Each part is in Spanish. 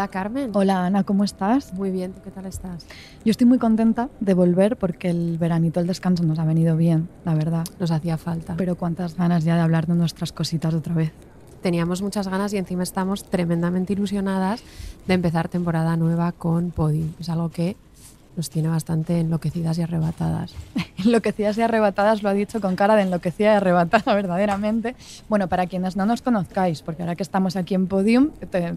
Hola Carmen. Hola Ana, ¿cómo estás? Muy bien, ¿tú qué tal estás? Yo estoy muy contenta de volver porque el veranito, el descanso nos ha venido bien, la verdad. Nos hacía falta. Pero cuántas ganas ya de hablar de nuestras cositas otra vez. Teníamos muchas ganas y encima estamos tremendamente ilusionadas de empezar temporada nueva con Podium. Es algo que nos tiene bastante enloquecidas y arrebatadas. enloquecidas y arrebatadas lo ha dicho con cara de enloquecida y arrebatada verdaderamente. Bueno, para quienes no nos conozcáis, porque ahora que estamos aquí en Podium,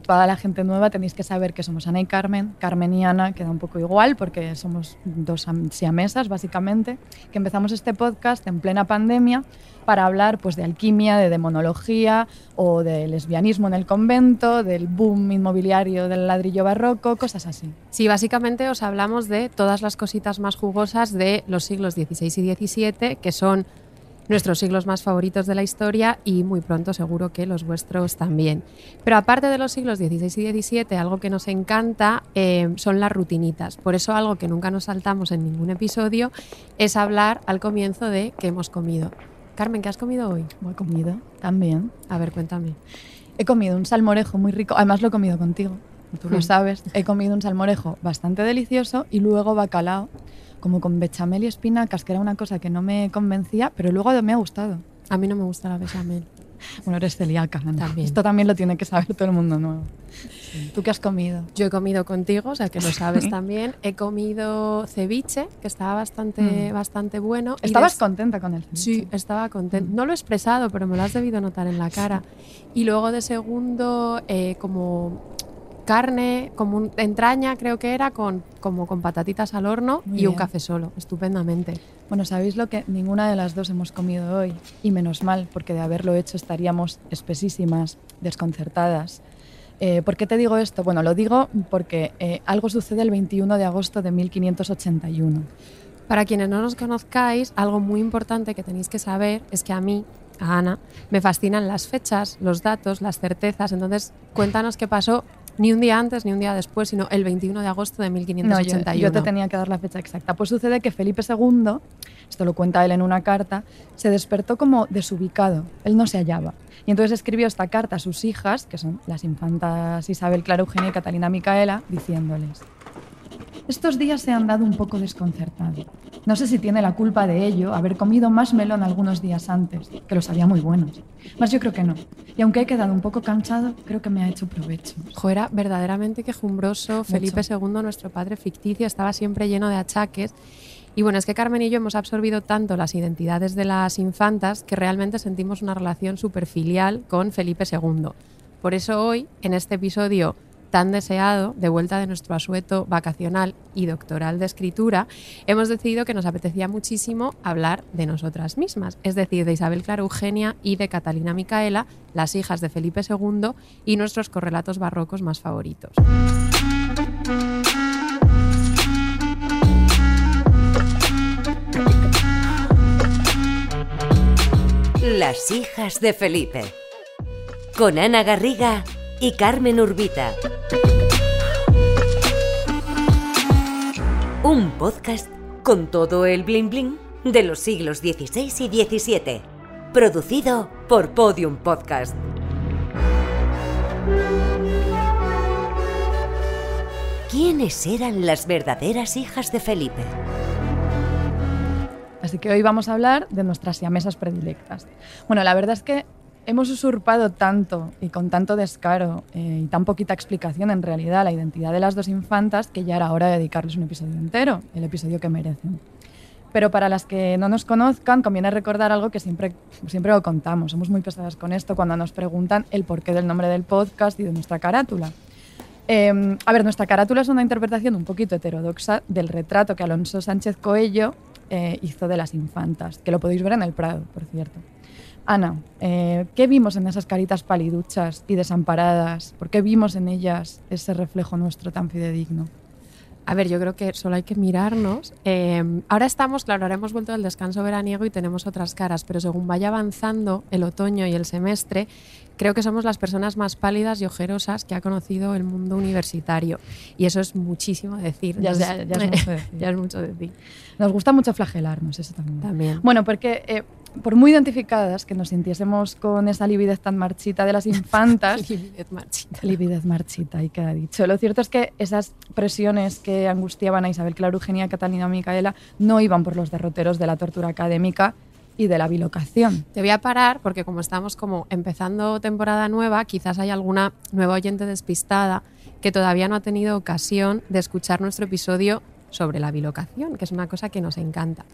toda la gente nueva tenéis que saber que somos Ana y Carmen, Carmen y Ana, queda un poco igual porque somos dos siamesas básicamente, que empezamos este podcast en plena pandemia para hablar pues, de alquimia, de demonología o de lesbianismo en el convento, del boom inmobiliario del ladrillo barroco, cosas así. Sí, básicamente os hablamos de todas las cositas más jugosas de los siglos XVI y XVII, que son nuestros siglos más favoritos de la historia y muy pronto seguro que los vuestros también. Pero aparte de los siglos XVI y XVII, algo que nos encanta eh, son las rutinitas. Por eso algo que nunca nos saltamos en ningún episodio es hablar al comienzo de qué hemos comido. Carmen, ¿qué has comido hoy? He comido también. A ver, cuéntame. He comido un salmorejo muy rico, además lo he comido contigo, tú lo hmm. sabes. He comido un salmorejo bastante delicioso y luego bacalao, como con bechamel y espinacas, que era una cosa que no me convencía, pero luego me ha gustado. A mí no me gusta la bechamel. Bueno, eres celíaca. Esto también lo tiene que saber todo el mundo nuevo. ¿Tú qué has comido? Yo he comido contigo, o sea que lo sabes también. He comido ceviche, que estaba bastante, mm. bastante bueno. ¿Estabas contenta con el ceviche? Sí, estaba contenta. Mm. No lo he expresado, pero me lo has debido notar en la cara. Y luego de segundo, eh, como carne, como un, entraña creo que era, con, como con patatitas al horno y un café solo, estupendamente. Bueno, ¿sabéis lo que ninguna de las dos hemos comido hoy? Y menos mal, porque de haberlo hecho estaríamos espesísimas, desconcertadas. Eh, ¿Por qué te digo esto? Bueno, lo digo porque eh, algo sucede el 21 de agosto de 1581. Para quienes no nos conozcáis, algo muy importante que tenéis que saber es que a mí, a Ana, me fascinan las fechas, los datos, las certezas. Entonces, cuéntanos qué pasó ni un día antes ni un día después, sino el 21 de agosto de 1581. No, yo, te tenía que dar la fecha exacta. Pues sucede que Felipe II, esto lo cuenta él en una carta, se despertó como desubicado. Él no se hallaba. Y entonces escribió esta carta a sus hijas, que son las infantas Isabel, Clara Eugenia y Catalina Micaela, diciéndoles: estos días se han dado un poco desconcertado. No sé si tiene la culpa de ello haber comido más melón algunos días antes, que los había muy buenos. Mas yo creo que no. Y aunque he quedado un poco cansado, creo que me ha hecho provecho. Jo, era verdaderamente quejumbroso. Felipe II, nuestro padre ficticio, estaba siempre lleno de achaques. Y bueno, es que Carmen y yo hemos absorbido tanto las identidades de las infantas que realmente sentimos una relación súper filial con Felipe II. Por eso hoy, en este episodio tan deseado, de vuelta de nuestro asueto vacacional y doctoral de escritura, hemos decidido que nos apetecía muchísimo hablar de nosotras mismas, es decir, de Isabel Clara Eugenia y de Catalina Micaela, las hijas de Felipe II y nuestros correlatos barrocos más favoritos. Las hijas de Felipe. Con Ana Garriga y Carmen Urbita. Un podcast con todo el bling bling de los siglos XVI y XVII. Producido por Podium Podcast. ¿Quiénes eran las verdaderas hijas de Felipe? Así que hoy vamos a hablar de nuestras siamesas predilectas. Bueno, la verdad es que hemos usurpado tanto y con tanto descaro eh, y tan poquita explicación en realidad la identidad de las dos infantas que ya era hora de dedicarles un episodio entero, el episodio que merecen. Pero para las que no nos conozcan, conviene recordar algo que siempre, siempre lo contamos. Somos muy pesadas con esto cuando nos preguntan el porqué del nombre del podcast y de nuestra carátula. Em, a ver, nuestra carátula es una interpretación un poquito heterodoxa del retrato que Alonso Sánchez Coello eh, hizo de las infantas, que lo podéis ver en el Prado, por cierto. Ana, eh, ¿qué vimos en esas caritas paliduchas y desamparadas? ¿Por qué vimos en ellas ese reflejo nuestro tan fidedigno? A ver, yo creo que solo hay que mirarnos. Eh, ahora estamos, claro, ahora hemos vuelto del descanso veraniego y tenemos otras caras, pero según vaya avanzando el otoño y el semestre, creo que somos las personas más pálidas y ojerosas que ha conocido el mundo universitario. Y eso es muchísimo decir. Ya, Entonces, ya- ya es mucho decir. ya es mucho decir. Nos gusta mucho flagelarnos, eso también. También. Bueno, porque eh, por muy identificadas que nos sintiésemos con esa lividez tan marchita de las infantas, Lividez marchita. lividez marchita, y queda dicho. Lo cierto es que esas presiones que angustiaban a Isabel Clara Eugenia, Catalina Micaela no iban por los derroteros de la tortura académica y de la bilocación. Te voy a parar porque como estamos como empezando temporada nueva, quizás hay alguna nueva oyente despistada que todavía no ha tenido ocasión de escuchar nuestro episodio sobre la bilocación, que es una cosa que nos encanta.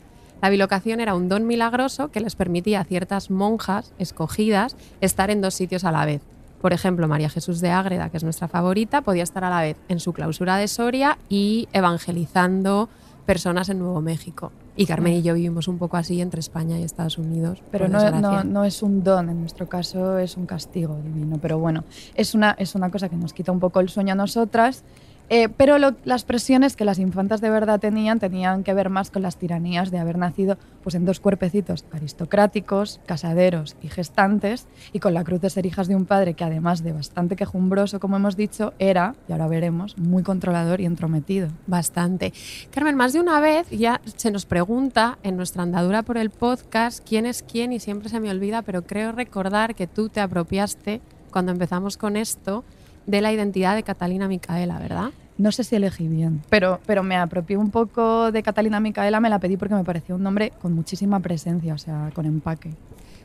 La bilocación era un don milagroso que les permitía a ciertas monjas escogidas estar en dos sitios a la vez. Por ejemplo, María Jesús de Ágreda, que es nuestra favorita, podía estar a la vez en su clausura de Soria y evangelizando personas en Nuevo México. Y Carmen y yo vivimos un poco así entre España y Estados Unidos. Pero no, no, no es un don, en nuestro caso es un castigo divino. Pero bueno, es una, es una cosa que nos quita un poco el sueño a nosotras. Eh, pero las presiones que las infantas de verdad tenían tenían que ver más con las tiranías de haber nacido pues, en dos cuerpecitos aristocráticos, casaderos y gestantes, y con la cruz de ser hijas de un padre que además de bastante quejumbroso, como hemos dicho, era, y ahora veremos, muy controlador y entrometido. Bastante. Carmen, más de una vez ya se nos pregunta en nuestra andadura por el podcast quién es quién y siempre se me olvida, pero creo recordar que tú te apropiaste cuando empezamos con esto de la identidad de Catalina Micaela, ¿verdad? No sé si elegí bien, pero, pero me apropié un poco de Catalina Micaela, me la pedí porque me pareció un nombre con muchísima presencia, o sea, con empaque.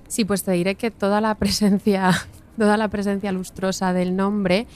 Sí, pues te diré que toda la presencia, toda la presencia lustrosa del nombre,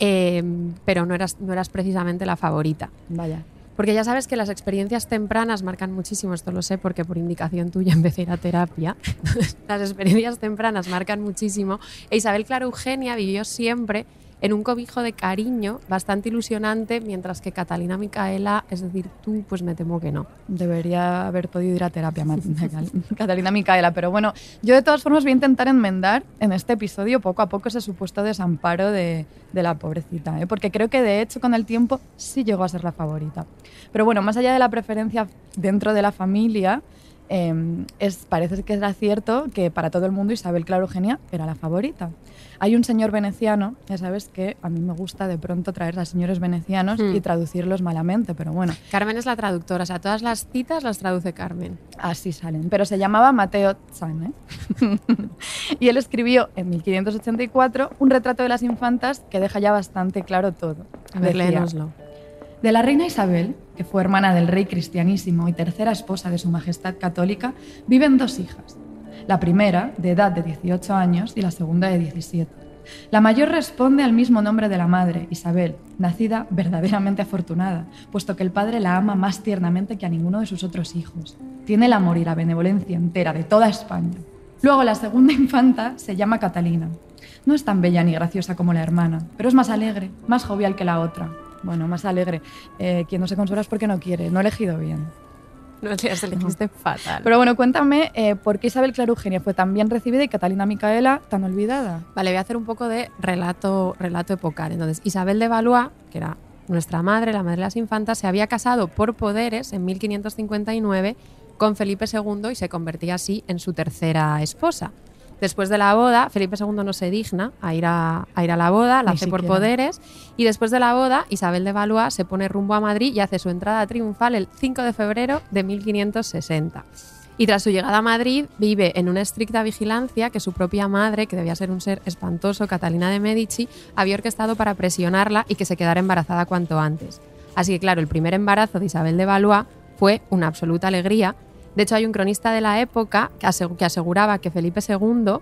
eh, pero no eras, no eras precisamente la favorita. Vaya. Porque ya sabes que las experiencias tempranas marcan muchísimo, esto lo sé porque por indicación tuya empecé a ir a terapia. las experiencias tempranas marcan muchísimo. E Isabel Clara Eugenia vivió siempre en un cobijo de cariño bastante ilusionante, mientras que Catalina Micaela, es decir, tú, pues me temo que no. Debería haber podido ir a terapia, Catalina Micaela. Pero bueno, yo de todas formas voy a intentar enmendar en este episodio poco a poco ese supuesto desamparo de, de la pobrecita, ¿eh? porque creo que de hecho con el tiempo sí llegó a ser la favorita. Pero bueno, más allá de la preferencia dentro de la familia, eh, es, parece que era cierto que para todo el mundo Isabel Clara Eugenia era la favorita. Hay un señor veneciano, ya sabes que a mí me gusta de pronto traer a señores venecianos Hmm. y traducirlos malamente, pero bueno, Carmen es la traductora, o sea, todas las citas las traduce Carmen. Así salen. Pero se llamaba Mateo Zan, ¿eh? y él escribió en 1584 un retrato de las infantas que deja ya bastante claro todo. A ver, Decía, léenoslo. De la reina Isabel, que fue hermana del rey cristianísimo y tercera esposa de su majestad católica, viven dos hijas. La primera, de edad de 18 años, y la segunda de 17. La mayor responde al mismo nombre de la madre, Isabel, nacida verdaderamente afortunada, puesto que el padre la ama más tiernamente que a ninguno de sus otros hijos. Tiene el amor y la benevolencia entera de toda España. Luego la segunda infanta se llama Catalina. No es tan bella ni graciosa como la hermana, pero es más alegre, más jovial que la otra. Bueno, más alegre. Eh, quien no se consuela es porque no quiere. No he elegido bien. No las elegiste fatal. Pero bueno, cuéntame eh, por qué Isabel Clara Eugenia fue tan bien recibida y Catalina Micaela tan olvidada. Vale, voy a hacer un poco de relato, relato epocal. Entonces, Isabel de Valois, que era nuestra madre, la madre de las infantas, se había casado por poderes en 1559 con Felipe II y se convertía así en su tercera esposa. Después de la boda, Felipe II no se digna a ir a, a ir a la boda, la Ni hace por poderes, y después de la boda, Isabel de Valois se pone rumbo a Madrid y hace su entrada triunfal el 5 de febrero de 1560. Y tras su llegada a Madrid, vive en una estricta vigilancia que su propia madre, que debía ser un ser espantoso, Catalina de Medici, había orquestado para presionarla y que se quedara embarazada cuanto antes. Así que, claro, el primer embarazo de Isabel de Valois fue una absoluta alegría. De hecho, hay un cronista de la época que, asegu- que aseguraba que Felipe II,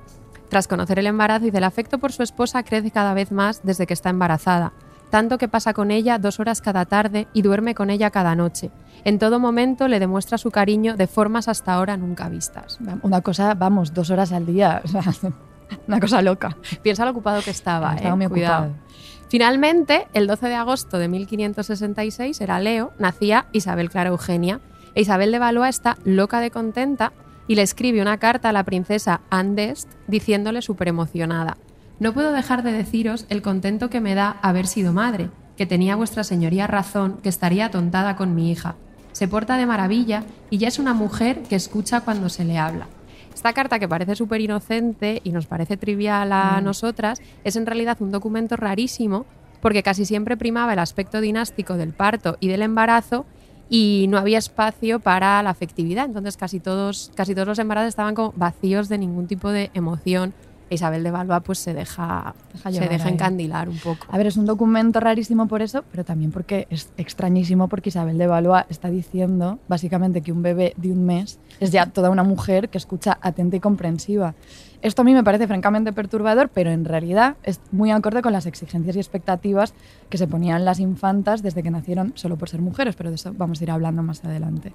tras conocer el embarazo, dice el afecto por su esposa crece cada vez más desde que está embarazada, tanto que pasa con ella dos horas cada tarde y duerme con ella cada noche. En todo momento le demuestra su cariño de formas hasta ahora nunca vistas. Una cosa, vamos, dos horas al día. o sea, una cosa loca. Piensa lo ocupado que estaba, Estaba eh, muy cuidado. ocupado. Finalmente, el 12 de agosto de 1566, era Leo, nacía Isabel Clara Eugenia. E Isabel de Valois está loca de contenta y le escribe una carta a la princesa Anne diciéndole súper emocionada. No puedo dejar de deciros el contento que me da haber sido madre. que tenía vuestra señoría razón, que estaría atontada con mi hija. Se porta de maravilla y ya es una mujer que escucha cuando se le habla. Esta carta, que parece súper inocente y nos parece trivial a Mm. nosotras, es en realidad un documento rarísimo porque casi siempre primaba el aspecto dinástico del parto y del embarazo y no había espacio para la afectividad. Entonces casi todos, casi todos los embarazos estaban como vacíos de ningún tipo de emoción. Isabel de Valois pues se deja, Deja se deja encandilar un poco. A ver, es un documento rarísimo por eso, pero también porque es extrañísimo porque Isabel de Valois está diciendo básicamente que un bebé de un mes es ya toda una mujer que escucha atenta y comprensiva. Esto a mí me parece francamente perturbador, pero en realidad es muy acorde con las exigencias y expectativas que se ponían las infantas desde que nacieron solo por ser mujeres, pero de eso vamos a ir hablando más adelante.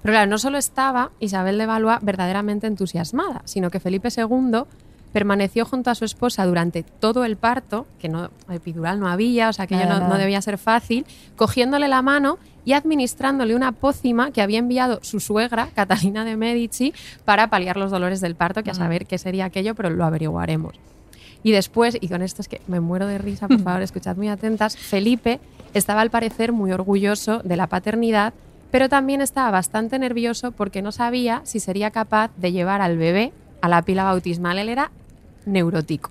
Pero claro, no solo estaba Isabel de Valois verdaderamente entusiasmada, sino que Felipe II permaneció junto a su esposa durante todo el parto, que no epidural no había, o sea que no, no debía ser fácil, cogiéndole la mano y administrándole una pócima que había enviado su suegra, Catalina de Medici, para paliar los dolores del parto, que a Mm. saber qué sería aquello, pero lo averiguaremos. Y después, y con esto es que me muero de risa, por favor, escuchad muy atentas, Felipe estaba al parecer muy orgulloso de la paternidad, pero también estaba bastante nervioso porque no sabía si sería capaz de llevar al bebé a la pila bautismal. Él era neurótico.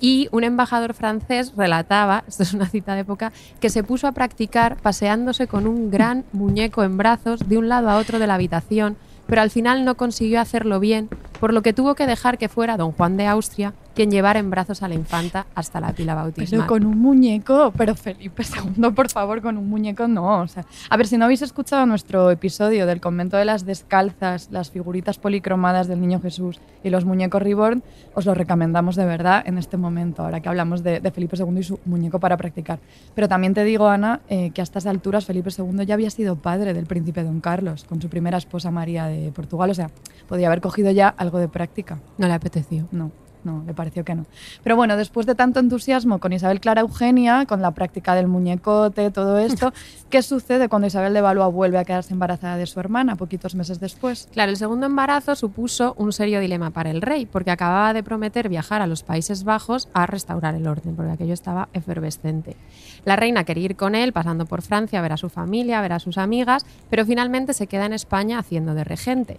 Y un embajador francés relataba, esto es una cita de época, que se puso a practicar paseándose con un gran muñeco en brazos de un lado a otro de la habitación, pero al final no consiguió hacerlo bien, por lo que tuvo que dejar que fuera don Juan de Austria quien llevara en brazos a la infanta hasta la pila bautismal. Pero con un muñeco, pero Felipe II, por favor, con un muñeco no. O sea, a ver, si no habéis escuchado nuestro episodio del convento de las descalzas, las figuritas policromadas del niño Jesús y los muñecos reborn, os lo recomendamos de verdad en este momento, ahora que hablamos de, de Felipe II y su muñeco para practicar. Pero también te digo, Ana, eh, que a estas alturas Felipe II ya había sido padre del príncipe don Carlos, con su primera esposa María de Portugal. O sea, podía haber cogido ya algo de práctica. No le apeteció. No, no, le pareció que no. Pero bueno, después de tanto entusiasmo con Isabel Clara Eugenia, con la práctica del muñecote, todo esto, ¿qué sucede cuando Isabel de Valois vuelve a quedarse embarazada de su hermana poquitos meses después? Claro, el segundo embarazo supuso un serio dilema para el rey, porque acababa de prometer viajar a los Países Bajos a restaurar el orden, porque aquello estaba efervescente. La reina quería ir con él, pasando por Francia, a ver a su familia, a ver a sus amigas, pero finalmente se queda en España haciendo de regente.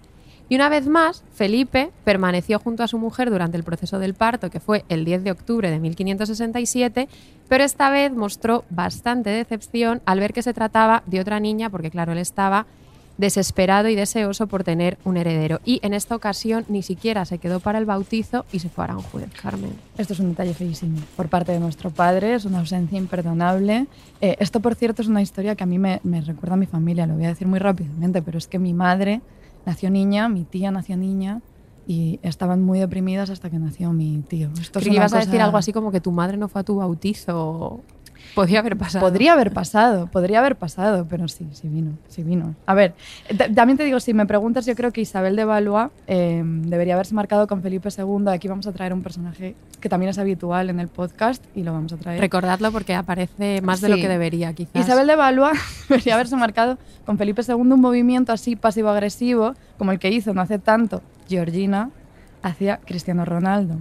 Y una vez más, Felipe permaneció junto a su mujer durante el proceso del parto, que fue el 10 de octubre de 1567, pero esta vez mostró bastante decepción al ver que se trataba de otra niña, porque claro, él estaba desesperado y deseoso por tener un heredero. Y en esta ocasión ni siquiera se quedó para el bautizo y se fue a Aranjuez, Carmen. Esto es un detalle feísimo por parte de nuestro padre, es una ausencia imperdonable. Eh, esto, por cierto, es una historia que a mí me, me recuerda a mi familia, lo voy a decir muy rápidamente, pero es que mi madre nació niña, mi tía nació niña y estaban muy deprimidas hasta que nació mi tío. Esto es ibas a decir algo así como que tu madre no fue a tu bautizo. Podría haber pasado. Podría haber pasado, podría haber pasado, pero sí, sí vino, sí vino. A ver, también te digo, si me preguntas, yo creo que Isabel de Valois eh, debería haberse marcado con Felipe II. Aquí vamos a traer un personaje que también es habitual en el podcast y lo vamos a traer. Recordadlo porque aparece más de lo Sí. que debería, quizás. Isabel de Valois debería haberse marcado con Felipe II un movimiento así pasivo-agresivo, como el que hizo no hace tanto Georgina hacia Cristiano Ronaldo.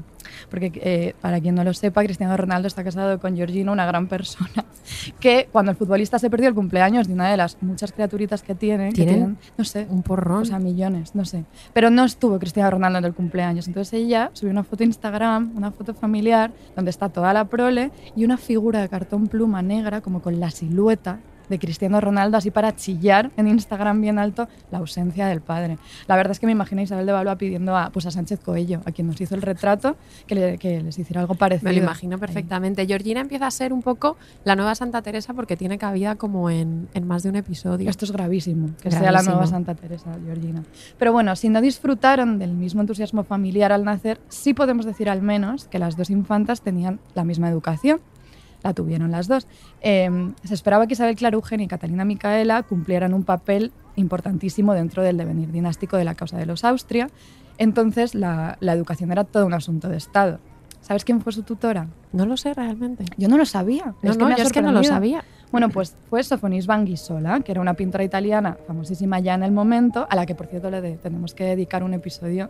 Porque eh, para quien no lo sepa, Cristiano Ronaldo está casado con Georgina, una gran persona, que cuando el futbolista se perdió el cumpleaños de una de las muchas criaturitas que tiene, tienen, no sé, Un porrón. o sea, millones, no sé. Pero no estuvo Cristiano Ronaldo en el cumpleaños. Entonces ella subió una foto a Instagram, una foto familiar, donde está toda la prole y una figura de cartón pluma negra, como con la silueta de Cristiano Ronaldo, así para chillar en Instagram bien alto la ausencia del padre. La verdad es que me imagino a Isabel de Valois pidiendo a, pues a Sánchez Coello, a quien nos hizo el retrato, que, le- que les hiciera algo parecido. Me lo imagino Ahí. perfectamente. Georgina empieza a ser un poco la nueva Santa Teresa porque tiene cabida como en, en más de un episodio. Esto es gravísimo, que sea la nueva Santa Teresa, Georgina. Pero bueno, si no disfrutaron del mismo entusiasmo familiar al nacer, sí podemos decir al menos que las dos infantas tenían la misma educación. La tuvieron las dos. Eh, se esperaba que Isabel Clara Eugenia y Catalina Micaela cumplieran un papel importantísimo dentro del devenir dinástico de la causa de los Austria. Entonces, la, la educación era todo un asunto de Estado. ¿Sabes quién fue su tutora? No lo sé realmente. Yo no lo sabía. No, que no, me ha yo es que no lo sabía. Bueno, pues fue Sofonisba Anguissola, que era una pintora italiana famosísima ya en el momento, a la que por cierto le tenemos que dedicar un episodio.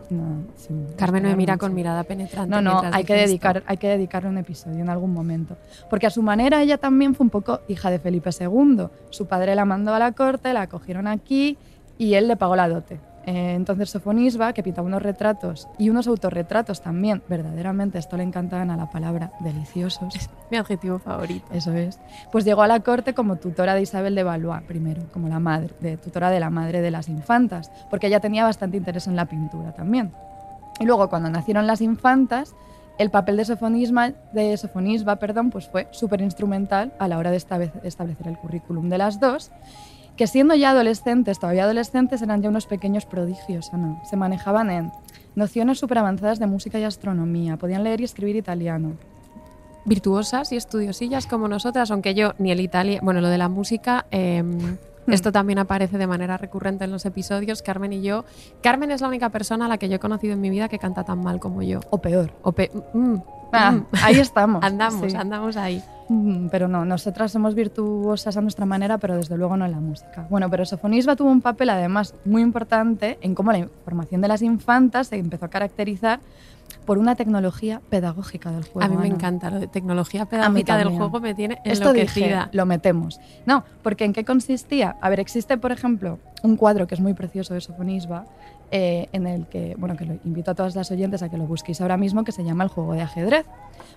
Carmen me mira con mirada penetrante. No, no, hay que, dedicar, hay que dedicarle un episodio en algún momento. Porque a su manera ella también fue un poco hija de Felipe II. Su padre la mandó a la corte, la acogieron aquí y él le pagó la dote. Eh, entonces Sofonisba, que pintaba unos retratos y unos autorretratos también, verdaderamente, esto le encantaban a la palabra, deliciosos. Es mi adjetivo favorito. Eso es. Pues llegó a la corte como tutora de Isabel de Valois, primero, como la madre, de, tutora de la madre de las infantas, porque ella tenía bastante interés en la pintura también. Y luego, cuando nacieron las infantas, el papel de Sofonisba, de Sofonisba perdón, pues fue súper instrumental a la hora de establecer el currículum de las dos que siendo ya adolescentes, todavía adolescentes, eran ya unos pequeños prodigios, ¿no? Se manejaban en nociones súper avanzadas de música y astronomía, podían leer y escribir italiano. Virtuosas y estudiosillas como nosotras, aunque yo ni el italiano, bueno, lo de la música... Em, hmm. esto también aparece de manera recurrente en los episodios. Carmen y yo. Carmen es la única persona a la que yo he conocido en mi vida que canta tan mal como yo. O peor. O mm, ah, mm. ahí estamos. andamos, andamos ahí. Mm, pero no, nosotras somos virtuosas a nuestra manera, pero desde luego no en la música. Bueno, pero Sofonisba tuvo un papel además muy importante en cómo la formación de las infantas se empezó a caracterizar por una tecnología pedagógica del juego. A mí me encanta lo de tecnología pedagógica del juego, me tiene enloquecida. Esto lo metemos. No, porque ¿en qué consistía? A ver, existe, por ejemplo, un cuadro que es muy precioso de Sofonisba, eh, en el que, bueno, que lo invito a todas las oyentes a que lo busquéis ahora mismo, que se llama El juego de ajedrez.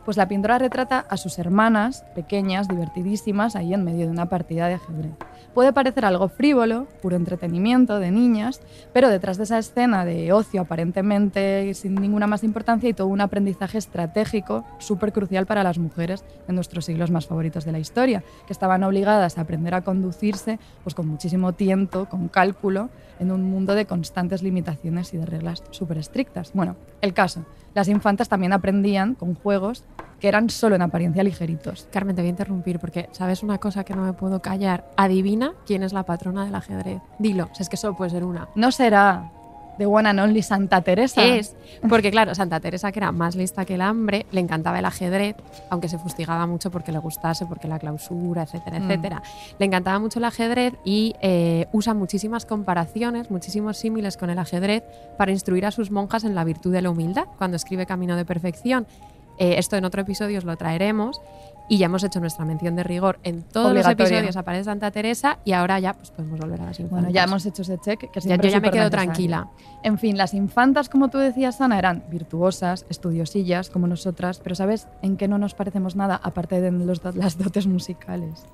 Pues la pintora retrata a sus hermanas pequeñas, divertidísimas, ahí en medio de una partida de ajedrez. Puede parecer algo frívolo, puro entretenimiento de niñas, pero detrás de esa escena de ocio aparentemente sin ninguna más importancia hay todo un aprendizaje estratégico súper crucial para las mujeres en nuestros siglos más favoritos de la historia, que estaban obligadas a aprender a conducirse pues, con muchísimo tiento, con cálculo, en un mundo de constantes limitaciones y de reglas súper estrictas. Bueno, el caso, las infantas también aprendían con juegos que eran solo en apariencia ligeritos. Carmen, te voy a interrumpir porque sabes una cosa que no me puedo callar. Adivina quién es la patrona del ajedrez. Dilo, si es que solo puede ser una. No será de one and only Santa Teresa. Es, porque claro, Santa Teresa, que era más lista que el hambre, le encantaba el ajedrez, aunque se fustigaba mucho porque le gustase, porque la clausura, etcétera, mm. etcétera. Le encantaba mucho el ajedrez y eh, usa muchísimas comparaciones, muchísimos símiles con el ajedrez para instruir a sus monjas en la virtud de la humildad, cuando escribe Camino de Perfección. Eh, esto en otro episodio os lo traeremos y ya hemos hecho nuestra mención de rigor en todos los episodios aparece Santa Teresa y ahora ya pues podemos volver a las infantas. Bueno, ya hemos hecho ese check que ya, yo ya me quedo tranquila. En fin, las infantas, como tú decías, Ana, eran virtuosas, estudiosillas como nosotras, pero ¿sabes en qué no nos parecemos nada aparte de los, las dotes musicales?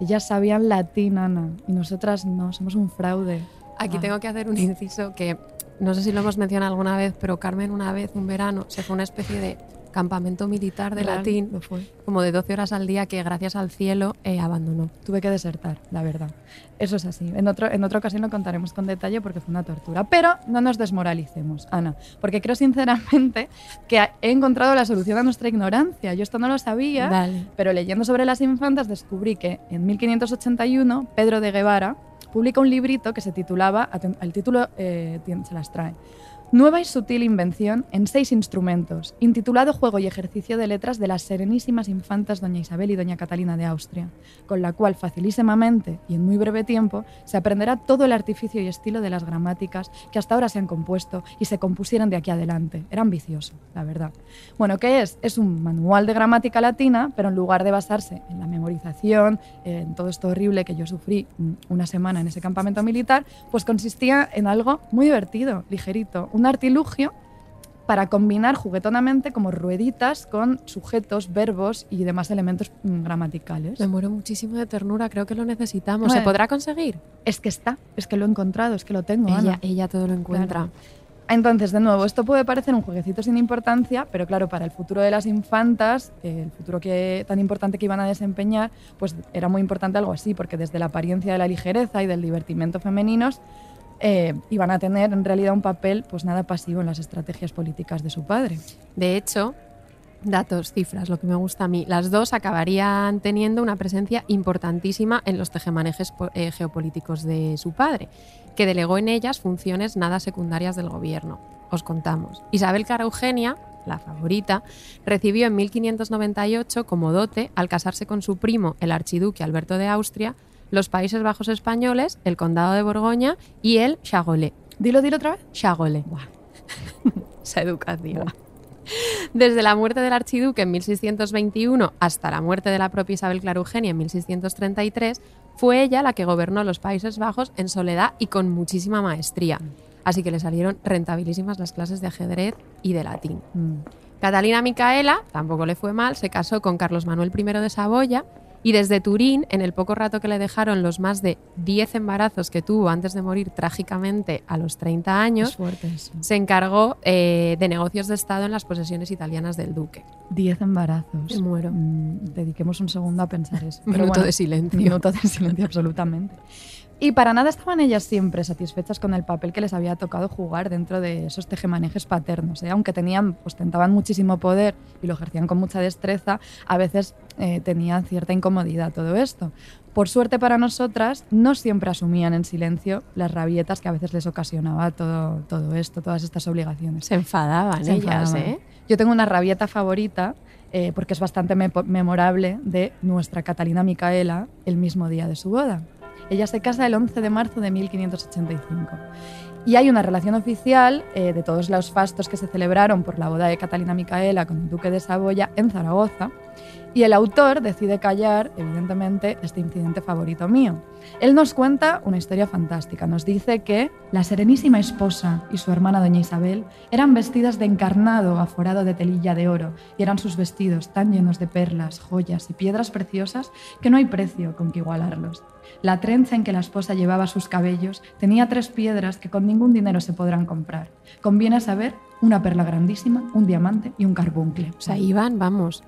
Ellas sabían latín, Ana, y nosotras no, somos un fraude. Aquí ah. tengo que hacer un inciso que no sé si lo hemos mencionado alguna vez, pero Carmen una vez, un verano, se fue una especie de campamento militar de latín, fue. como de 12 horas al día, que gracias al cielo eh, abandonó. Tuve que desertar, la verdad. Eso es así. En, otro, en otra ocasión lo contaremos con detalle porque fue una tortura. Pero no nos desmoralicemos, Ana, porque creo sinceramente que he encontrado la solución a nuestra ignorancia. Yo esto no lo sabía, pero leyendo sobre las infantas descubrí que en 1581 Pedro de Guevara publica un librito que se titulaba, el título eh, se las trae, Nueva y sutil invención en seis instrumentos, intitulado Juego y ejercicio de letras de las serenísimas infantas Doña Isabel y Doña Catalina de Austria, con la cual facilísimamente y en muy breve tiempo se aprenderá todo el artificio y estilo de las gramáticas que hasta ahora se han compuesto y se compusieron de aquí adelante. Era ambicioso, la verdad. Bueno, ¿qué es? Es un manual de gramática latina, pero en lugar de basarse en la memorización, en todo esto horrible que yo sufrí una semana en ese campamento militar, pues consistía en algo muy divertido, ligerito un artilugio para combinar juguetonamente como rueditas con sujetos, verbos y demás elementos mm, gramaticales. Me muero muchísimo de ternura, creo que lo necesitamos. ¿Se podrá conseguir? Es que está, es que lo he encontrado, es que lo tengo. Ella, ella todo lo encuentra. Entonces, de nuevo, esto puede parecer un jueguecito sin importancia, pero claro, para el futuro de las infantas, eh, el futuro que, tan importante que iban a desempeñar, pues era muy importante algo así, porque desde la apariencia de la ligereza y del divertimento femeninos, eh, iban a tener en realidad un papel pues nada pasivo en las estrategias políticas de su padre. De hecho, datos, cifras, lo que me gusta a mí, las dos acabarían teniendo una presencia importantísima en los tejemanejes eh, geopolíticos de su padre, que delegó en ellas funciones nada secundarias del gobierno. Os contamos. Isabel Cara Eugenia la favorita, recibió en 1598 como dote, al casarse con su primo, el archiduque Alberto de Austria, los Países Bajos españoles, el Condado de Borgoña y el Chagolet. Dilo, dilo otra vez. Chagolet. Esa educación. Desde la muerte del archiduque en 1621 hasta la muerte de la propia Isabel Clarugenia en 1633, fue ella la que gobernó los Países Bajos en soledad y con muchísima maestría. Así que le salieron rentabilísimas las clases de ajedrez y de latín. Mm. Catalina Micaela, tampoco le fue mal, se casó con Carlos Manuel I de Saboya y desde Turín, en el poco rato que le dejaron los más de 10 embarazos que tuvo antes de morir trágicamente a los 30 años, se encargó eh, de negocios de Estado en las posesiones italianas del duque. Diez embarazos. Me muero. Mm, dediquemos un segundo a pensar eso. Pero minuto bueno, de silencio. Minuto de silencio, absolutamente. Y para nada estaban ellas siempre satisfechas con el papel que les había tocado jugar dentro de esos tejemanejes paternos. ¿eh? Aunque tenían, ostentaban muchísimo poder y lo ejercían con mucha destreza, a veces eh, tenían cierta incomodidad todo esto. Por suerte para nosotras, no siempre asumían en silencio las rabietas que a veces les ocasionaba todo, todo esto, todas estas obligaciones. Se enfadaban Se ellas, enfadaban. ¿eh? Yo tengo una rabieta favorita eh, porque es bastante me- memorable de nuestra Catalina Micaela el mismo día de su boda. Ella se casa el 11 de marzo de 1585. Y hay una relación oficial eh, de todos los fastos que se celebraron por la boda de Catalina Micaela con el duque de Saboya en Zaragoza. Y el autor decide callar, evidentemente, este incidente favorito mío. Él nos cuenta una historia fantástica. Nos dice que la serenísima esposa y su hermana doña Isabel eran vestidas de encarnado aforado de telilla de oro y eran sus vestidos tan llenos de perlas, joyas y piedras preciosas que no hay precio con que igualarlos. La trenza en que la esposa llevaba sus cabellos tenía tres piedras que con ningún dinero se podrán comprar. Conviene saber una perla grandísima, un diamante y un carbuncle. O sea, iban, vamos,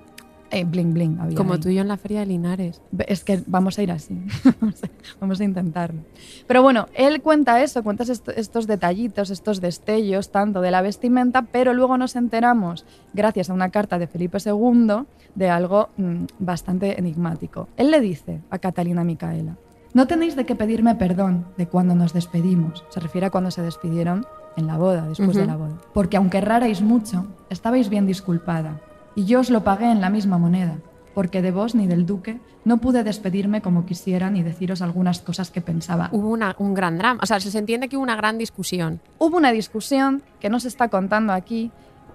Eh, bling bling. había como ahí. tú y yo en la feria de Linares. Es que vamos a ir así, vamos a intentarlo. Pero bueno, él cuenta eso, cuenta est- estos detallitos, estos destellos, tanto de la vestimenta, pero luego nos enteramos, gracias a una carta de Felipe II, de algo mm, bastante enigmático. Él le dice a Catalina Micaela, no tenéis de qué pedirme perdón de cuando nos despedimos, se refiere a cuando se despidieron en la boda, después de la boda, porque aunque errarais mucho, estabais bien disculpada, y yo os lo pagué en la misma moneda, porque de vos ni del duque no pude despedirme como quisiera ni deciros algunas cosas que pensaba. Hubo una- un gran drama. O sea, se entiende que hubo una gran discusión. Hubo una discusión que no se está contando aquí.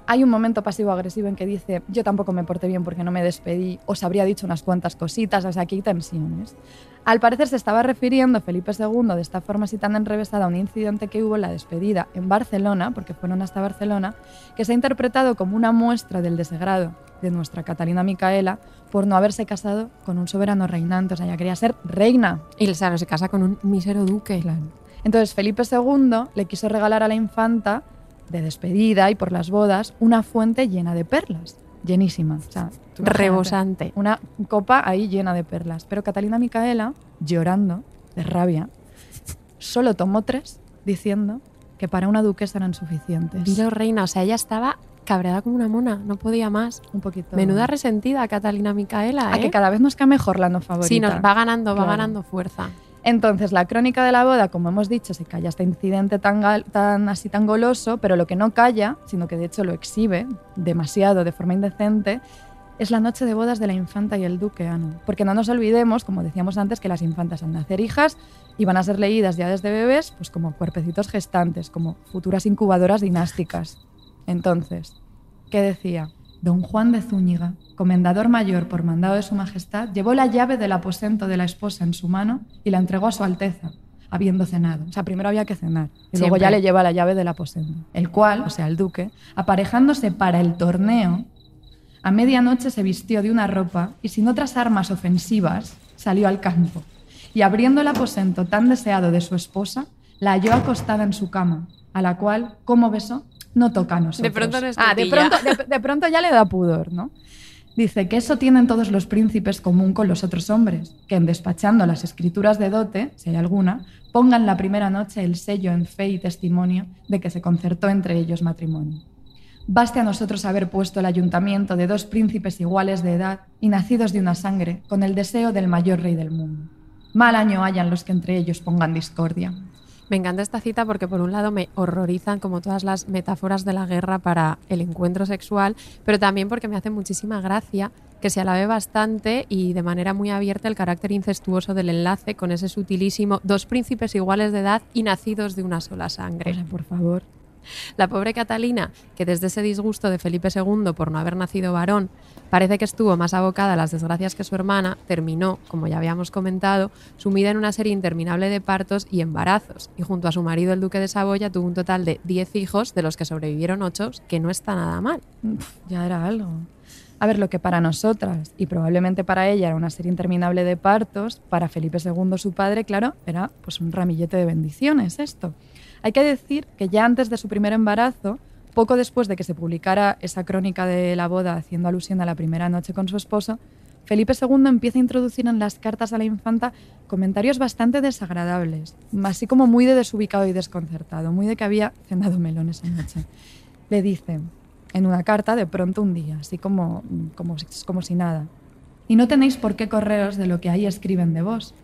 Hay un momento pasivo-agresivo en que dice, yo tampoco me porté bien porque no me despedí, os habría dicho unas cuantas cositas, o sea, aquí hay tensiones. Al parecer se estaba refiriendo Felipe II de esta forma así tan enrevesada a un incidente que hubo en la despedida en Barcelona, porque fueron hasta Barcelona, que se ha interpretado como una muestra del desagrado de nuestra Catalina Micaela por no haberse casado con un soberano reinante, o sea, ella quería ser reina. Y claro, se casa con un mísero duque. Claro. Entonces Felipe II le quiso regalar a la infanta de despedida y por las bodas una fuente llena de perlas, llenísima, o sea, Rebosante. Una copa ahí llena de perlas. Pero Catalina Micaela, llorando de rabia, solo tomó tres, diciendo que para una duquesa eran suficientes. Dilo reina, o sea, ella estaba cabreada como una mona, no podía más. un poquito. Menuda resentida Catalina Micaela, a ¿eh? que cada vez nos cae mejor la no favorita. Sí, nos va ganando, va Claro. ganando fuerza. Entonces, la crónica de la boda, como hemos dicho, se calla este incidente tan, tan así tan goloso, pero lo que no calla, sino que de hecho lo exhibe demasiado, de forma indecente, es la noche de bodas de la infanta y el duque Anu. Porque no nos olvidemos, como decíamos antes, que las infantas al nacer hijas iban a ser leídas ya desde bebés, pues como cuerpecitos gestantes, como futuras incubadoras dinásticas. Entonces, ¿qué decía? Don Juan de Zúñiga, comendador mayor por mandado de su majestad, llevó la llave del aposento de la esposa en su mano y la entregó a su alteza, habiendo cenado. O sea, primero había que cenar y luego Siempre. ya le lleva la llave del aposento. El cual, o sea, el duque, aparejándose para el torneo, a medianoche se vistió de una ropa y sin otras armas ofensivas salió al campo. Y abriendo el aposento tan deseado de su esposa, la halló acostada en su cama, a la cual, como besó, no toca a nosotros. De pronto no Ah, de tutilla. pronto, de, de pronto ya le da pudor, ¿no? Dice que eso tienen todos los príncipes común con los otros hombres, que en despachando las escrituras de dote, si hay alguna, pongan la primera noche el sello en fe y testimonio de que se concertó entre ellos matrimonio. Baste a nosotros haber puesto el ayuntamiento de dos príncipes iguales de edad y nacidos de una sangre, con el deseo del mayor rey del mundo. Mal año hayan los que entre ellos pongan discordia. Me encanta esta cita porque por un lado me horrorizan como todas las metáforas de la guerra para el encuentro sexual, pero también porque me hace muchísima gracia que se alabe bastante y de manera muy abierta el carácter incestuoso del enlace con ese sutilísimo dos príncipes iguales de edad y nacidos de una sola sangre. por favor. La pobre Catalina, que desde ese disgusto de Felipe II por no haber nacido varón, parece que estuvo más abocada a las desgracias que su hermana, terminó, como ya habíamos comentado, sumida en una serie interminable de partos y embarazos, y junto a su marido el duque de Saboya tuvo un total de 10 hijos, de los que sobrevivieron 8, que no está nada mal. ya era algo. A ver, lo que para nosotras y probablemente para ella era una serie interminable de partos, para Felipe II, su padre, claro, era pues un ramillete de bendiciones esto. Hay que decir que ya antes de su primer embarazo, poco después de que se publicara esa crónica de la boda haciendo alusión a la primera noche con su esposo, Felipe II empieza a introducir en las cartas a la infanta comentarios bastante desagradables, así como muy de desubicado y desconcertado, muy de que había cenado melón esa noche. Le dice en una carta de pronto un día, así como, como, como si nada. Y no tenéis por qué correos de lo que ahí escriben de vos.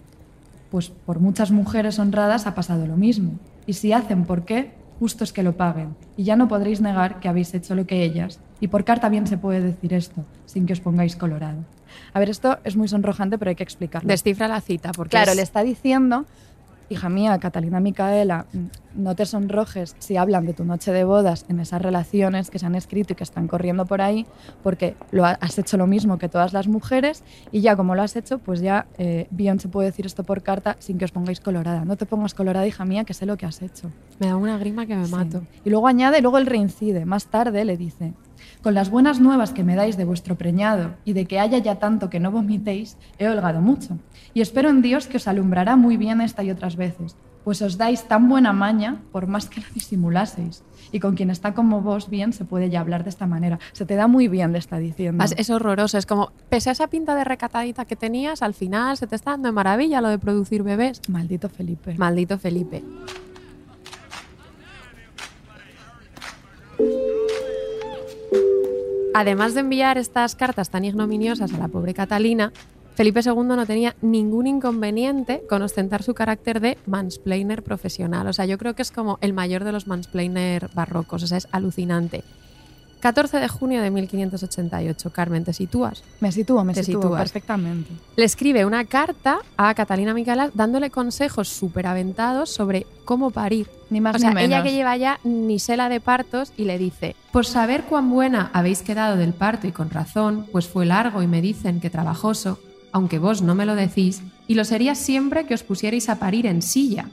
Pues por muchas mujeres honradas ha pasado lo mismo y si hacen por qué, justo es que lo paguen, y ya no podréis negar que habéis hecho lo que ellas. Y por carta bien se puede decir esto, sin que os pongáis colorado. A ver, esto es muy sonrojante, pero hay que explicarlo. Descifra la cita, porque. Claro, le está diciendo hija mía, Catalina Micaela, no te sonrojes si hablan de tu noche de bodas en esas relaciones que se han escrito y que están corriendo por ahí, porque lo has hecho lo mismo que todas las mujeres y ya como lo has hecho, pues ya eh, bien se puede decir esto por carta sin que os pongáis colorada. No te pongas colorada, hija mía, que sé lo que has hecho. Me da una grima que me mato. Y luego añade, luego él reincide. Más tarde le dice, con las buenas nuevas que me dais de vuestro preñado y de que haya ya tanto que no vomitéis, he holgado mucho. Y espero en Dios que os alumbrará muy bien esta y otras veces, pues os dais tan buena maña por más que la disimulaseis. Y con quien está como vos bien se puede ya hablar de esta manera. Se te da muy bien, le está diciendo. Es horroroso, es como, pese a esa pinta de recatadita que tenías, al final se te está dando de maravilla lo de producir bebés. Maldito Felipe. Maldito Felipe. Además de enviar estas cartas tan ignominiosas a la pobre Catalina, Felipe II no tenía ningún inconveniente con ostentar su carácter de mansplainer profesional. O sea, yo creo que es como el mayor de los mansplainer barrocos. O sea, es alucinante. 14 de junio de 1588. Carmen, ¿te sitúas? Me sitúo, me sitúo perfectamente. Le escribe una carta a Catalina Micaela dándole consejos súper aventados sobre cómo parir. Ni más o sea, ni menos. ella que lleva ya sela de partos y le dice, por saber cuán buena habéis quedado del parto y con razón, pues fue largo y me dicen que trabajoso, aunque vos no me lo decís, y lo sería siempre que os pusierais a parir en silla,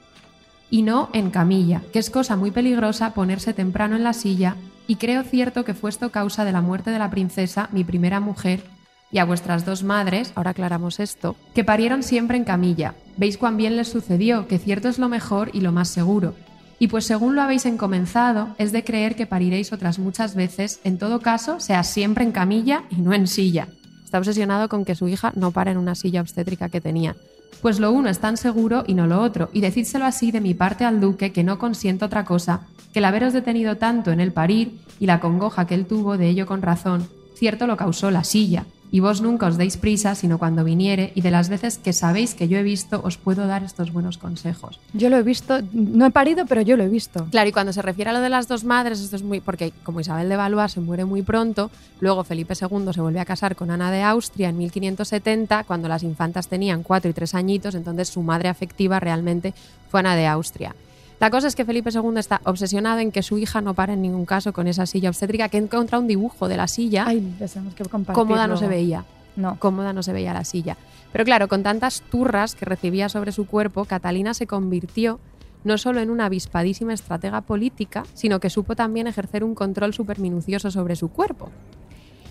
y no en camilla, que es cosa muy peligrosa ponerse temprano en la silla y creo cierto que fue esto causa de la muerte de la princesa, mi primera mujer, y a vuestras dos madres, ahora aclaramos esto, que parieron siempre en camilla. Veis cuán bien les sucedió, que cierto es lo mejor y lo más seguro. Y pues según lo habéis encomenzado, es de creer que pariréis otras muchas veces, en todo caso, sea siempre en camilla y no en silla. Está obsesionado con que su hija no para en una silla obstétrica que tenía. Pues lo uno es tan seguro y no lo otro, y decídselo así de mi parte al duque que no consiento otra cosa que el haberos detenido tanto en el parir y la congoja que él tuvo de ello con razón, cierto lo causó la silla, y vos nunca os deis prisa, sino cuando viniere, y de las veces que sabéis que yo he visto, os puedo dar estos buenos consejos. Yo lo he visto, no he parido, pero yo lo he visto. Claro, y cuando se refiere a lo de las dos madres, esto es muy. porque como Isabel de Valois se muere muy pronto, luego Felipe II se vuelve a casar con Ana de Austria en 1570, cuando las infantas tenían cuatro y tres añitos, entonces su madre afectiva realmente fue Ana de Austria. La cosa es que Felipe II está obsesionado en que su hija no pare en ningún caso con esa silla obstétrica, que encontrado un dibujo de la silla. Ay, que cómoda no se veía. No. Cómoda no se veía la silla. Pero claro, con tantas turras que recibía sobre su cuerpo, Catalina se convirtió no solo en una avispadísima estratega política, sino que supo también ejercer un control súper minucioso sobre su cuerpo.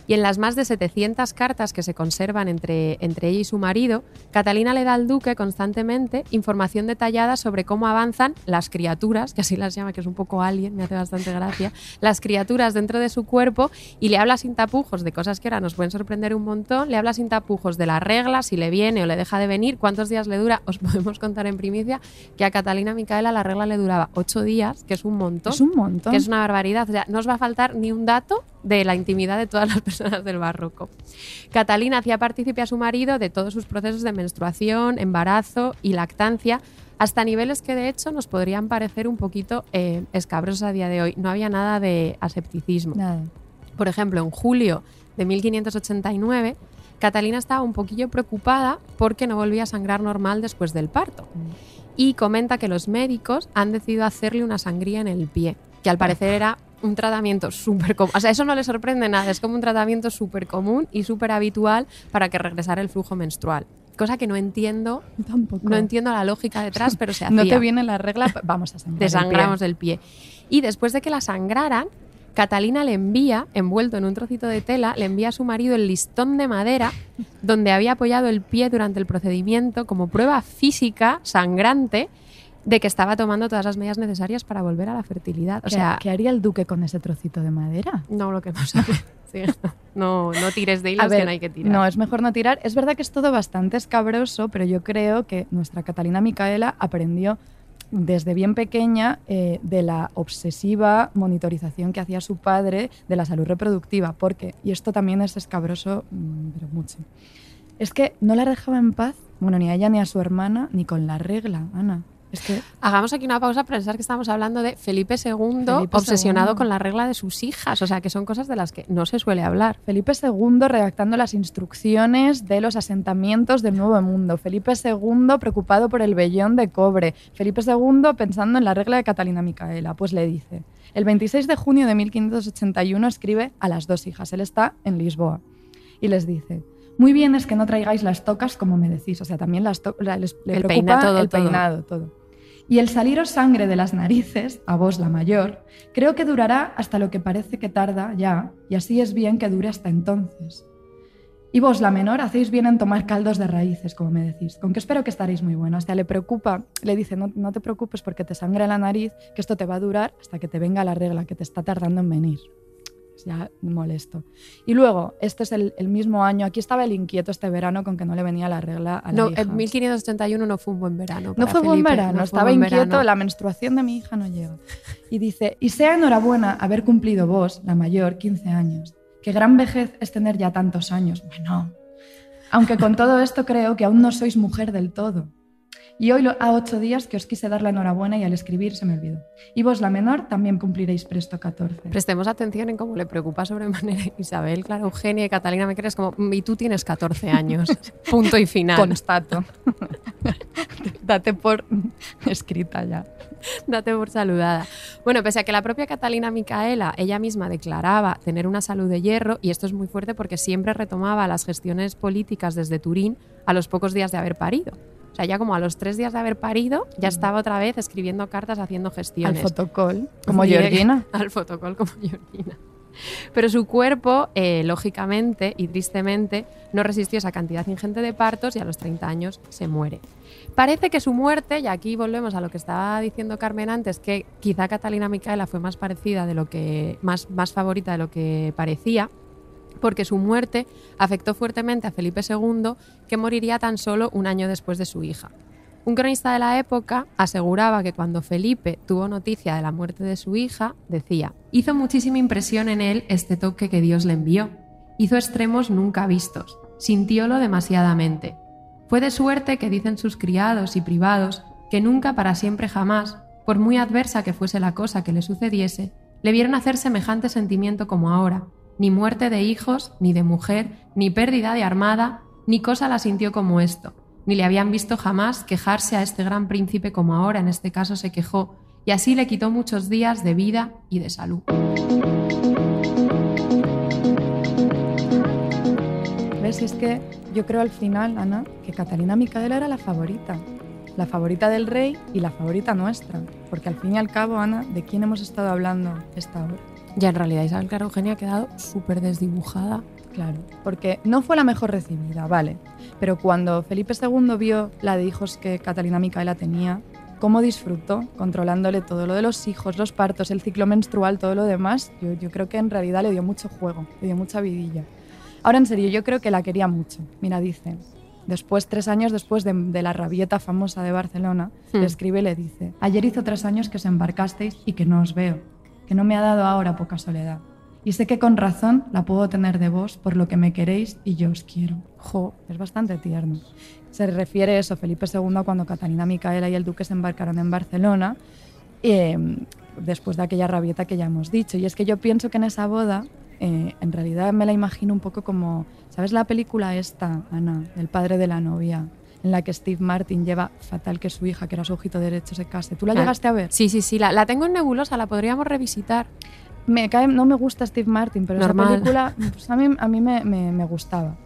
Y en las más de 700 cartas que se conservan entre, entre ella y su marido, Catalina le da al duque constantemente información detallada sobre cómo avanzan las criaturas, que así las llama, que es un poco alien, me hace bastante gracia, las criaturas dentro de su cuerpo y le habla sin tapujos de cosas que ahora nos pueden sorprender un montón, le habla sin tapujos de la regla, si le viene o le deja de venir, cuántos días le dura, os podemos contar en primicia que a Catalina Micaela la regla le duraba ocho días, que es un montón. Es un montón. Que es una barbaridad, o sea, no os va a faltar ni un dato de la intimidad de todas las personas del barroco. Catalina hacía partícipe a su marido de todos sus procesos de menstruación, embarazo y lactancia, hasta niveles que de hecho nos podrían parecer un poquito eh, escabrosos a día de hoy. No había nada de asepticismo. Nada. Por ejemplo, en julio de 1589, Catalina estaba un poquillo preocupada porque no volvía a sangrar normal después del parto. Y comenta que los médicos han decidido hacerle una sangría en el pie, que al parecer era un tratamiento súper común. O sea, eso no le sorprende nada, es como un tratamiento súper común y súper habitual para que regresara el flujo menstrual. Cosa que no entiendo, Tampoco. no entiendo la lógica detrás, pero se hacía. No te viene la regla, vamos a sangrar. el pie. Desangramos del pie. Y después de que la sangraran, Catalina le envía, envuelto en un trocito de tela, le envía a su marido el listón de madera donde había apoyado el pie durante el procedimiento como prueba física sangrante de que estaba tomando todas las medidas necesarias para volver a la fertilidad. O ¿Qué- sea, ¿qué haría el duque con ese trocito de madera? no lo que no sabe. Sí, no, no tires de hilos ver, que no hay que tirar. No, es mejor no tirar. Es verdad que es todo bastante escabroso, pero yo creo que nuestra Catalina Micaela aprendió desde bien pequeña eh, de la obsesiva monitorización que hacía su padre de la salud reproductiva, porque, y esto también es escabroso, mm, pero mucho, es que no la dejaba en paz, bueno, ni a ella ni a su hermana, ni con la regla, Ana. Es que Hagamos aquí una pausa para pensar que estamos hablando de Felipe II Felipe obsesionado II. con la regla de sus hijas. O sea, que son cosas de las que no se suele hablar. Felipe II redactando las instrucciones de los asentamientos del Nuevo Mundo. Felipe II preocupado por el vellón de cobre. Felipe II pensando en la regla de Catalina Micaela. Pues le dice, el 26 de junio de 1581 escribe a las dos hijas. Él está en Lisboa. Y les dice, muy bien es que no traigáis las tocas como me decís. O sea, también las to- la- les, le El preocupa peina- todo, el todo. peinado, todo. Y el saliros sangre de las narices, a vos la mayor, creo que durará hasta lo que parece que tarda ya, y así es bien que dure hasta entonces. Y vos, la menor, hacéis bien en tomar caldos de raíces, como me decís, con que espero que estaréis muy buenos. Hasta le preocupa, le dice, no, no te preocupes porque te sangre la nariz, que esto te va a durar hasta que te venga la regla, que te está tardando en venir. Es ya molesto. Y luego, este es el, el mismo año, aquí estaba el inquieto este verano con que no le venía la regla a la No, hija. en 1581 no fue un buen verano. No fue buen Felipe, verano, no fue estaba buen inquieto, verano. la menstruación de mi hija no llega. Y dice, y sea enhorabuena haber cumplido vos, la mayor, 15 años. Qué gran vejez es tener ya tantos años. Bueno, aunque con todo esto creo que aún no sois mujer del todo. Y hoy lo- a ocho días que os quise dar la enhorabuena y al escribir se me olvidó. Y vos, la menor, también cumpliréis presto 14. Prestemos atención en cómo le preocupa sobremanera Isabel, Clara Eugenia y Catalina me crees como, "Mm, y tú tienes 14 años. Punto y final. Constato. Date por escrita ya. Date por saludada. Bueno, pese a que la propia Catalina Micaela, ella misma declaraba tener una salud de hierro, y esto es muy fuerte porque siempre retomaba las gestiones políticas desde Turín a los pocos días de haber parido. O sea, ya como a los tres días de haber parido, ya estaba otra vez escribiendo cartas, haciendo Al gestiones. fotocol, como Direct- Georgina. Al fotocol como Georgina. Pero su cuerpo, eh, lógicamente y tristemente, no resistió esa cantidad ingente de partos y a los 30 años se muere. Parece que su muerte, y aquí volvemos a lo que estaba diciendo Carmen antes, que quizá Catalina Micaela fue más parecida de lo que, más, más favorita de lo que parecía, porque su muerte afectó fuertemente a Felipe II, que moriría tan solo un año después de su hija. Un cronista de la época aseguraba que cuando Felipe tuvo noticia de la muerte de su hija, decía, hizo muchísima impresión en él este toque que Dios le envió. Hizo extremos nunca vistos, sintiólo demasiadamente. Fue de suerte que dicen sus criados y privados que nunca para siempre jamás, por muy adversa que fuese la cosa que le sucediese, le vieron hacer semejante sentimiento como ahora. Ni muerte de hijos, ni de mujer, ni pérdida de armada, ni cosa la sintió como esto, ni le habían visto jamás quejarse a este gran príncipe como ahora en este caso se quejó, y así le quitó muchos días de vida y de salud. ¿Ves? Es que yo creo al final, Ana, que Catalina Micaela era la favorita. La favorita del rey y la favorita nuestra. Porque al fin y al cabo, Ana, ¿de quién hemos estado hablando esta hora? Ya en realidad Isabel Clara Eugenia ha quedado súper desdibujada. Claro, porque no fue la mejor recibida, vale. Pero cuando Felipe II vio la de hijos que Catalina Micaela tenía, cómo disfrutó controlándole todo lo de los hijos, los partos, el ciclo menstrual, todo lo demás, yo, yo creo que en realidad le dio mucho juego, le dio mucha vidilla. Ahora, en serio, yo creo que la quería mucho. Mira, dice, después, tres años después de, de la rabieta famosa de Barcelona, Hmm. le escribe y le dice, ayer hizo tres años que os embarcasteis y que no os veo, que no me ha dado ahora poca soledad. y sé que con razón la puedo tener de vos por lo que me queréis y yo os quiero. Jo, es bastante tierno. Se refiere eso Felipe II cuando Catalina Micaela y el duque se embarcaron en Barcelona, eh, después de aquella rabieta que ya hemos dicho. Y es que yo pienso que en esa boda, eh, en realidad me la imagino un poco como, ¿sabes la película esta, Ana, el padre de la novia? En la que Steve Martin lleva fatal que su hija, que era su ojito derecho, se case. ¿Tú la ah, llegaste a ver? Sí, sí, sí, la, la tengo en nebulosa, la podríamos revisitar me cae, no me gusta Steve Martin, pero esa película pues a mí, a mí me, me, me gustaba.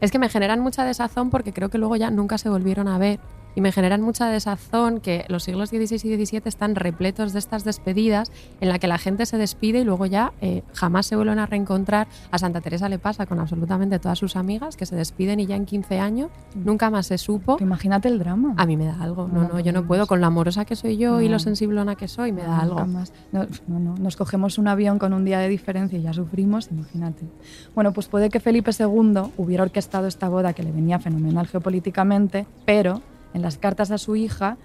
Es que me generan mucha desazón porque creo que luego ya nunca se volvieron a ver y me generan mucha desazón que los siglos XVI y XVII están repletos de estas despedidas en la que la gente se despide y luego ya eh, jamás se vuelven a reencontrar. A Santa Teresa le pasa con absolutamente todas sus amigas que se despiden y ya en 15 años nunca más se supo. imagínate el drama. A mí me da algo. No, no, yo no puedo. Con la amorosa que soy yo y lo sensiblona que soy, me da algo. Más. No, no, nos cogemos un avión con un día de diferencia y ya sufrimos, imagínate. Bueno, pues puede que Felipe II hubiera orquestado esta boda que le venía fenomenal geopolíticamente, pero en las cartas a su hija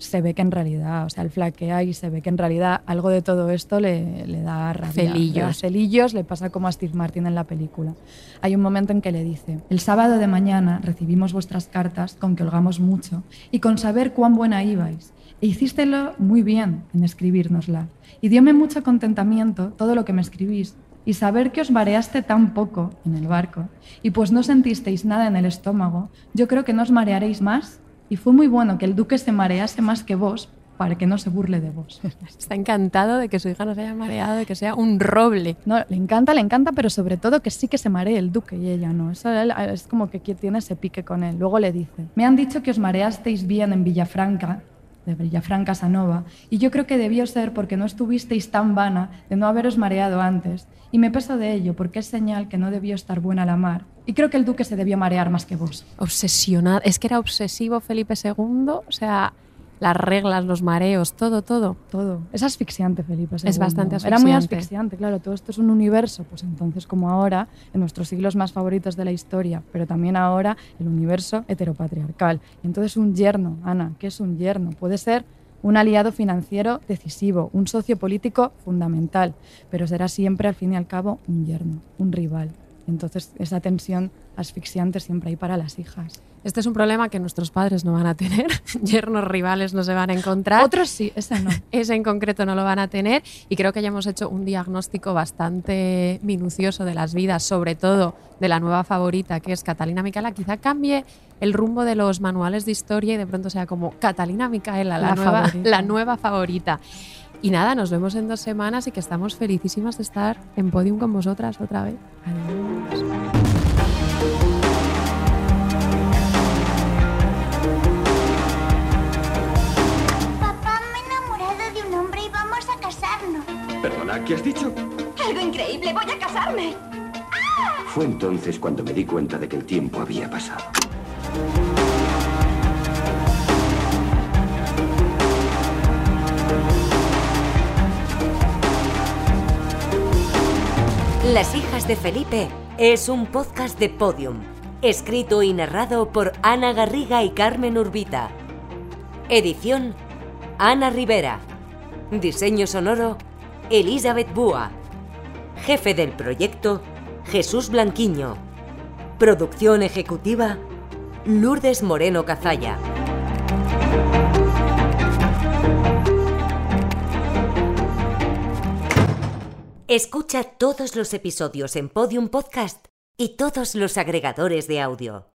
se ve que en realidad, o sea, él flaquea y se ve que en realidad algo de todo esto le, le da rabia. Celillos. celillos le pasa como a Steve Martin en la película. Hay un momento en que le dice, el sábado de mañana recibimos vuestras cartas con que holgamos mucho y con saber cuán buena ibais. E hicístelo muy bien en escribírnosla. Y diome mucho contentamiento todo lo que me escribís, y saber que os mareaste tan poco en el barco, y pues no sentisteis nada en el estómago, yo creo que no os marearéis más y fue muy bueno que el duque se marease más que vos para que no se burle de vos. Está encantado de que su hija no se haya mareado, de que sea un roble. No, le encanta, le encanta, pero sobre todo que sí que se maree el duque y ella no. Eso es como que tiene ese pique con él. Luego le dice, me han dicho que os mareasteis bien en Villafranca, de Villafranca Sanova, y yo creo que debió ser porque no estuvisteis tan vana de no haberos mareado antes, y me peso de ello porque es señal que no debió estar buena la mar, y creo que el duque se debió marear más que vos. Obsesionado, es que era obsesivo Felipe II, o sea, las reglas, los mareos, todo, todo. Todo. Es asfixiante, Felipe. Es bastante asfixiante. Era muy asfixiante, claro. Todo esto es un universo, pues entonces como ahora, en nuestros siglos más favoritos de la historia, pero también ahora el universo heteropatriarcal. Y entonces un yerno, Ana, ¿qué es un yerno? Puede ser un aliado financiero decisivo, un socio político fundamental, pero será siempre al fin y al cabo un yerno, un rival. Entonces esa tensión asfixiante siempre hay para las hijas. Este es un problema que nuestros padres no van a tener, yernos rivales no se van a encontrar. Otros sí, ese no. ese en concreto no lo van a tener y creo que ya hemos hecho un diagnóstico bastante minucioso de las vidas, sobre todo de la nueva favorita que es Catalina Micaela. Quizá cambie el rumbo de los manuales de historia y de pronto sea como Catalina Micaela, la, nueva, la nueva favorita. Y nada, nos vemos en dos semanas y que estamos felicísimas de estar en podium con vosotras otra vez. Adiós. ¿Qué has dicho? Algo increíble, voy a casarme. Fue entonces cuando me di cuenta de que el tiempo había pasado. Las hijas de Felipe es un podcast de podium, escrito y narrado por Ana Garriga y Carmen Urbita. Edición Ana Rivera. Diseño sonoro Elizabeth Búa. Jefe del proyecto, Jesús Blanquiño. Producción ejecutiva, Lourdes Moreno Cazalla. Escucha todos los episodios en Podium Podcast y todos los agregadores de audio.